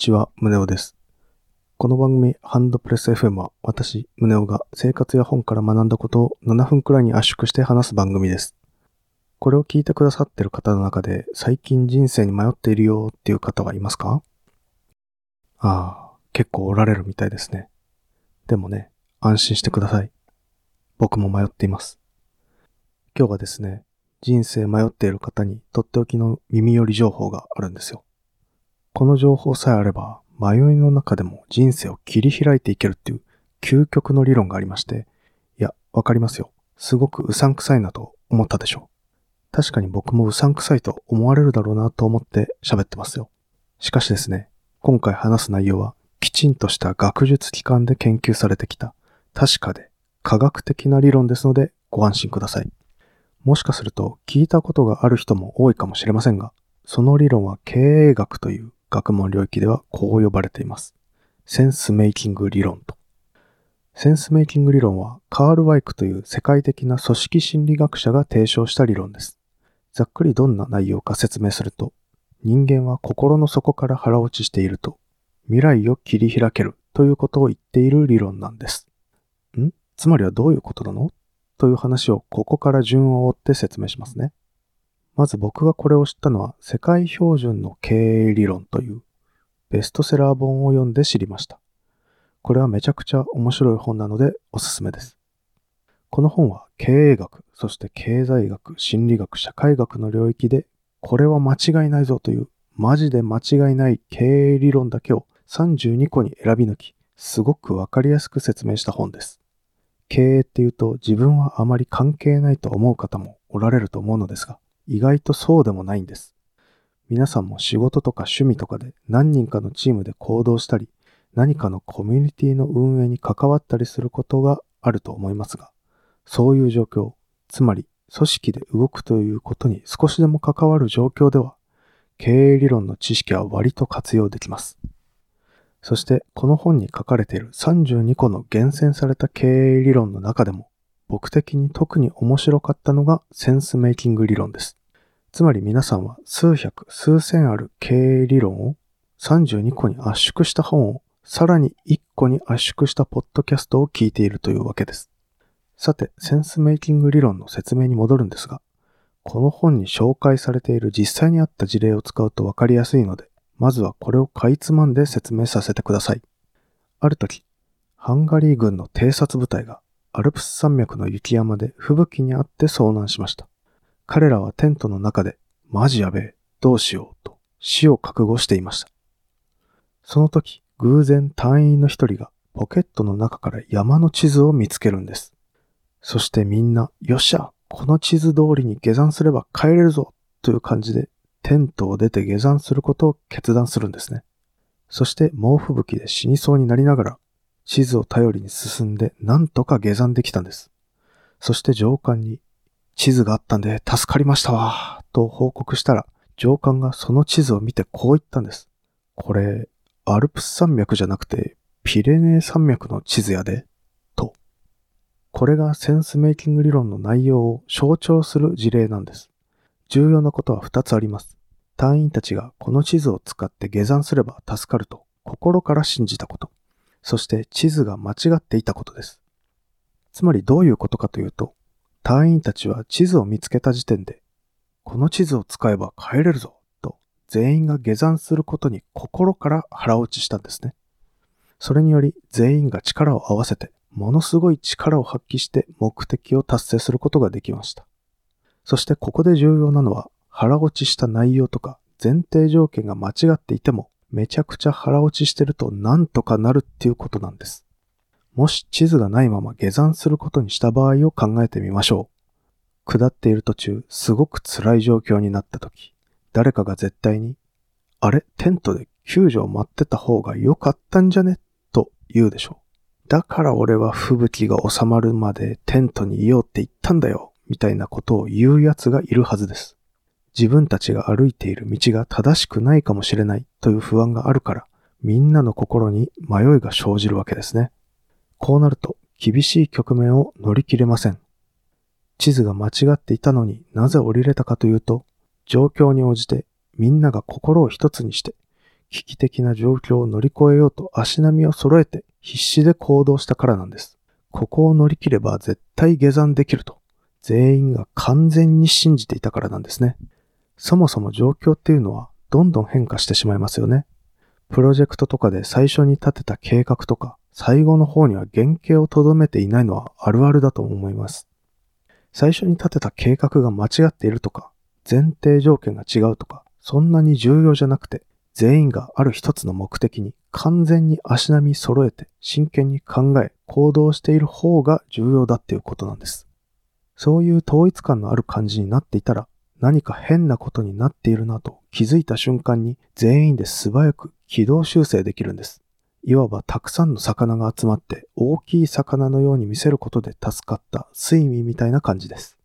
こんにちは、宗男です。この番組、ハンドプレス FM は、私、宗男が生活や本から学んだことを7分くらいに圧縮して話す番組です。これを聞いてくださっている方の中で、最近人生に迷っているよっていう方はいますか？ああ、結構おられるみたいですね。でもね、安心してください。僕も迷っています。今日はですね、人生迷っている方にとっておきの耳寄り情報があるんですよ。この情報さえあれば、迷いの中でも人生を切り開いていけるっていう究極の理論がありまして、いや、わかりますよ。すごくうさんくさいなと思ったでしょう。確かに僕もうさんくさいと思われるだろうなと思って喋ってますよ。しかしですね、今回話す内容はきちんとした学術機関で研究されてきた確かで科学的な理論ですのでご安心ください。もしかすると聞いたことがある人も多いかもしれませんが、その理論は経営学という学問領域ではこう呼ばれています。センスメイキング理論と。センスメイキング理論はカール・ワイクという世界的な組織心理学者が提唱した理論です。ざっくりどんな内容か説明すると、人間は心の底から腹落ちしていると、未来を切り開けるということを言っている理論なんです。ん？つまりはどういうことなの？という話をここから順を追って説明しますね。まず僕がこれを知ったのは世界標準の経営理論というベストセラー本を読んで知りました。これはめちゃくちゃ面白い本なのでおすすめです。この本は経営学、そして経済学、心理学、社会学の領域でこれは間違いないぞというマジで間違いない経営理論だけを32個に選び抜き、すごくわかりやすく説明した本です。経営っていうと自分はあまり関係ないと思う方もおられると思うのですが、意外とそうでもないんです。皆さんも仕事とか趣味とかで何人かのチームで行動したり、何かのコミュニティの運営に関わったりすることがあると思いますが、そういう状況、つまり組織で動くということに少しでも関わる状況では、経営理論の知識は割と活用できます。そして、この本に書かれている32個の厳選された経営理論の中でも、僕的に特に面白かったのがセンスメイキング理論です。つまり皆さんは数百、数千ある経営理論を32個に圧縮した本をさらに1個に圧縮したポッドキャストを聞いているというわけです。さて、センスメイキング理論の説明に戻るんですが、この本に紹介されている実際にあった事例を使うとわかりやすいので、まずはこれをかいつまんで説明させてください。ある時、ハンガリー軍の偵察部隊がアルプス山脈の雪山で吹雪にあって遭難しました。彼らはテントの中で、マジやべえ、どうしようと死を覚悟していました。その時、偶然隊員の一人がポケットの中から山の地図を見つけるんです。そしてみんな、よっしゃ、この地図通りに下山すれば帰れるぞという感じでテントを出て下山することを決断するんですね。そして猛吹雪で死にそうになりながら地図を頼りに進んでなんとか下山できたんです。そして上官に地図があったんで助かりましたわと報告したら上官がその地図を見てこう言ったんです。これ、アルプス山脈じゃなくてピレネー山脈の地図やで、と。これがセンスメイキング理論の内容を象徴する事例なんです。重要なことは2つあります。隊員たちがこの地図を使って下山すれば助かると心から信じたこと。そして地図が間違っていたことです。つまりどういうことかというと、隊員たちは地図を見つけた時点で、この地図を使えば帰れるぞ、と全員が下山することに心から腹落ちしたんですね。それにより全員が力を合わせて、ものすごい力を発揮して目的を達成することができました。そしてここで重要なのは腹落ちした内容とか前提条件が間違っていてもめちゃくちゃ腹落ちしてるとなんとかなるっていうことなんです。もし地図がないまま下山することにした場合を考えてみましょう。下っている途中すごく辛い状況になった時、誰かが絶対に、あれ？テントで救助を待ってた方が良かったんじゃね？と言うでしょう。だから俺は吹雪が収まるまでテントにいようって言ったんだよ。みたいなことを言う奴がいるはずです。自分たちが歩いている道が正しくないかもしれないという不安があるから、みんなの心に迷いが生じるわけですね。こうなると厳しい局面を乗り切れません。地図が間違っていたのになぜ降りれたかというと、状況に応じてみんなが心を一つにして、危機的な状況を乗り越えようと足並みを揃えて必死で行動したからなんです。ここを乗り切れば絶対下山できると、全員が完全に信じていたからなんですね。そもそも状況っていうのはどんどん変化してしまいますよね。プロジェクトとかで最初に立てた計画とか、最後の方には原型をとどめていないのはあるあるだと思います。最初に立てた計画が間違っているとか、前提条件が違うとか、そんなに重要じゃなくて、全員がある一つの目的に完全に足並み揃えて真剣に考え行動している方が重要だっていうことなんです。そういう統一感のある感じになっていたら何か変なことになっているなと気づいた瞬間に全員で素早く軌道修正できるんです。いわばたくさんの魚が集まって大きい魚のように見せることで助かった睡眠みたいな感じです。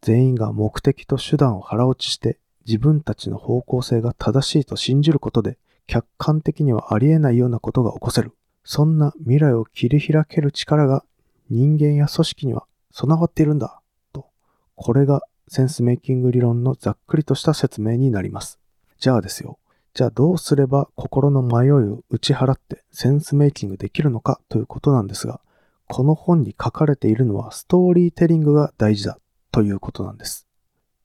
全員が目的と手段を腹落ちして自分たちの方向性が正しいと信じることで客観的にはありえないようなことが起こせる。そんな未来を切り開ける力が人間や組織には備わっているんだ。と、これがセンスメイキング理論のざっくりとした説明になります。じゃあですよ。じゃあどうすれば心の迷いを打ち払ってセンスメイキングできるのかということなんですが、この本に書かれているのはストーリーテリングが大事だということなんです。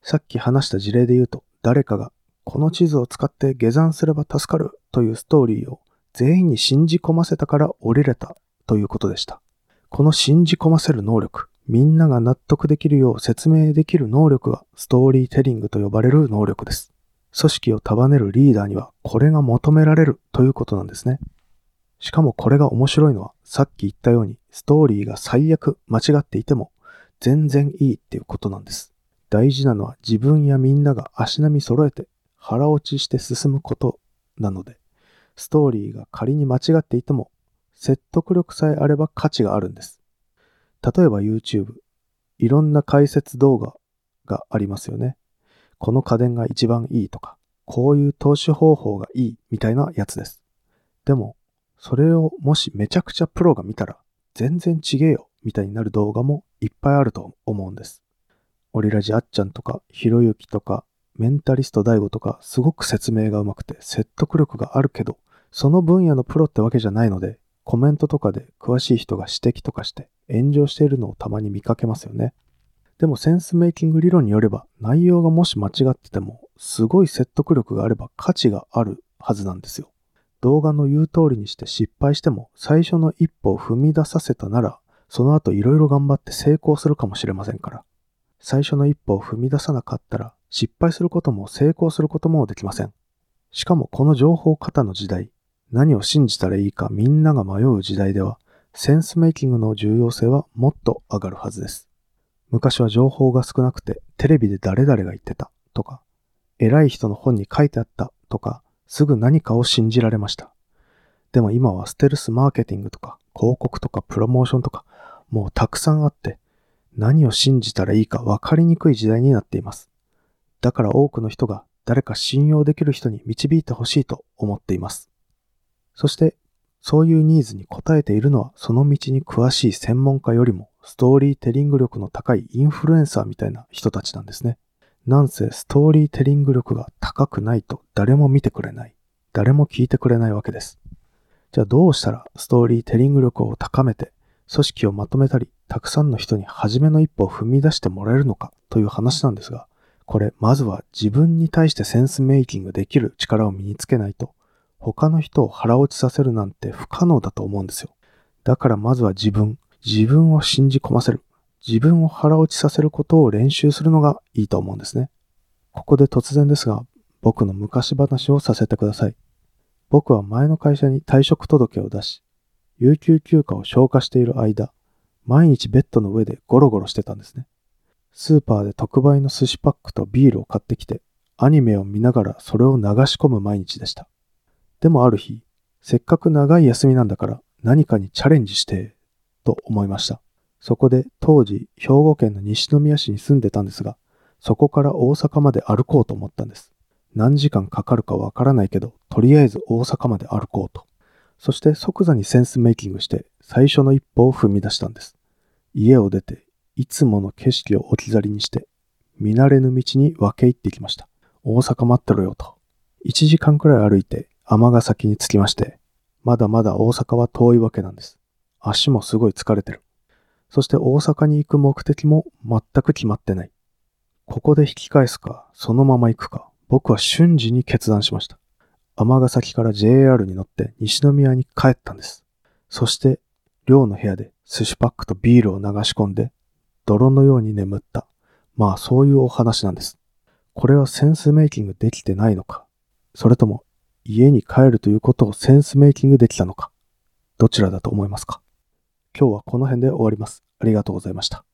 さっき話した事例で言うと、誰かがこの地図を使って下山すれば助かるというストーリーを全員に信じ込ませたから降りれたということでした。この信じ込ませる能力、みんなが納得できるよう説明できる能力がストーリーテリングと呼ばれる能力です。組織を束ねるリーダーにはこれが求められるということなんですね。しかもこれが面白いのはさっき言ったようにストーリーが最悪間違っていても全然いいっていうことなんです。大事なのは自分やみんなが足並み揃えて腹落ちして進むことなので、ストーリーが仮に間違っていても説得力さえあれば価値があるんです。例えば YouTube、いろんな解説動画がありますよね。この家電が一番いいとか、こういう投資方法がいいみたいなやつです。でも、それをもしめちゃくちゃプロが見たら、全然ちげえよみたいになる動画もいっぱいあると思うんです。オリラジあっちゃんとか、ひろゆきとか、メンタリスト大悟とか、すごく説明がうまくて説得力があるけど、その分野のプロってわけじゃないので、コメントとかで詳しい人が指摘とかして炎上しているのをたまに見かけますよね。でもセンスメイキング理論によれば内容がもし間違っててもすごい説得力があれば価値があるはずなんですよ。動画の言う通りにして失敗しても最初の一歩を踏み出させたならその後いろいろ頑張って成功するかもしれませんから。最初の一歩を踏み出さなかったら失敗することも成功することもできません。しかもこの情報型の時代、何を信じたらいいかみんなが迷う時代ではセンスメイキングの重要性はもっと上がるはずです。昔は情報が少なくてテレビで誰々が言ってたとか、偉い人の本に書いてあったとか、すぐ何かを信じられました。でも今はステルスマーケティングとか広告とかプロモーションとかもうたくさんあって何を信じたらいいか分かりにくい時代になっています。だから多くの人が誰か信用できる人に導いてほしいと思っています。そしてそういうニーズに応えているのはその道に詳しい専門家よりもストーリーテリング力の高いインフルエンサーみたいな人たちなんですね。なんせストーリーテリング力が高くないと誰も見てくれない。誰も聞いてくれないわけです。じゃあどうしたらストーリーテリング力を高めて組織をまとめたりたくさんの人に初めの一歩を踏み出してもらえるのかという話なんですが、これまずは自分に対してセンスメイキングできる力を身につけないと他の人を腹落ちさせるなんて不可能だと思うんですよ。だからまずは自分、自分を信じ込ませる。自分を腹落ちさせることを練習するのがいいと思うんですね。ここで突然ですが、僕の昔話をさせてください。僕は前の会社に退職届を出し、有給休暇を消化している間、毎日ベッドの上でゴロゴロしてたんですね。スーパーで特売の寿司パックとビールを買ってきて、アニメを見ながらそれを流し込む毎日でした。でもある日、せっかく長い休みなんだから何かにチャレンジしてと思いました。そこで当時兵庫県の西宮市に住んでたんですが、そこから大阪まで歩こうと思ったんです。何時間かかるかわからないけど、とりあえず大阪まで歩こうと。そして即座にセンスメイキングして最初の一歩を踏み出したんです。家を出て、いつもの景色を置き去りにして、見慣れぬ道に分け入ってきました。大阪待ってろよと。1時間くらい歩いて、尼崎に着きまして、まだまだ大阪は遠いわけなんです。足もすごい疲れてる。そして大阪に行く目的も全く決まってない。ここで引き返すか、そのまま行くか、僕は瞬時に決断しました。尼崎から JR に乗って西宮に帰ったんです。そして、寮の部屋で寿司パックとビールを流し込んで、泥のように眠った。まあそういうお話なんです。これはセンスメイキングできてないのかそれとも家に帰るということをセンスメイキングできたのかどちらだと思いますか？今日はこの辺で終わります。ありがとうございました。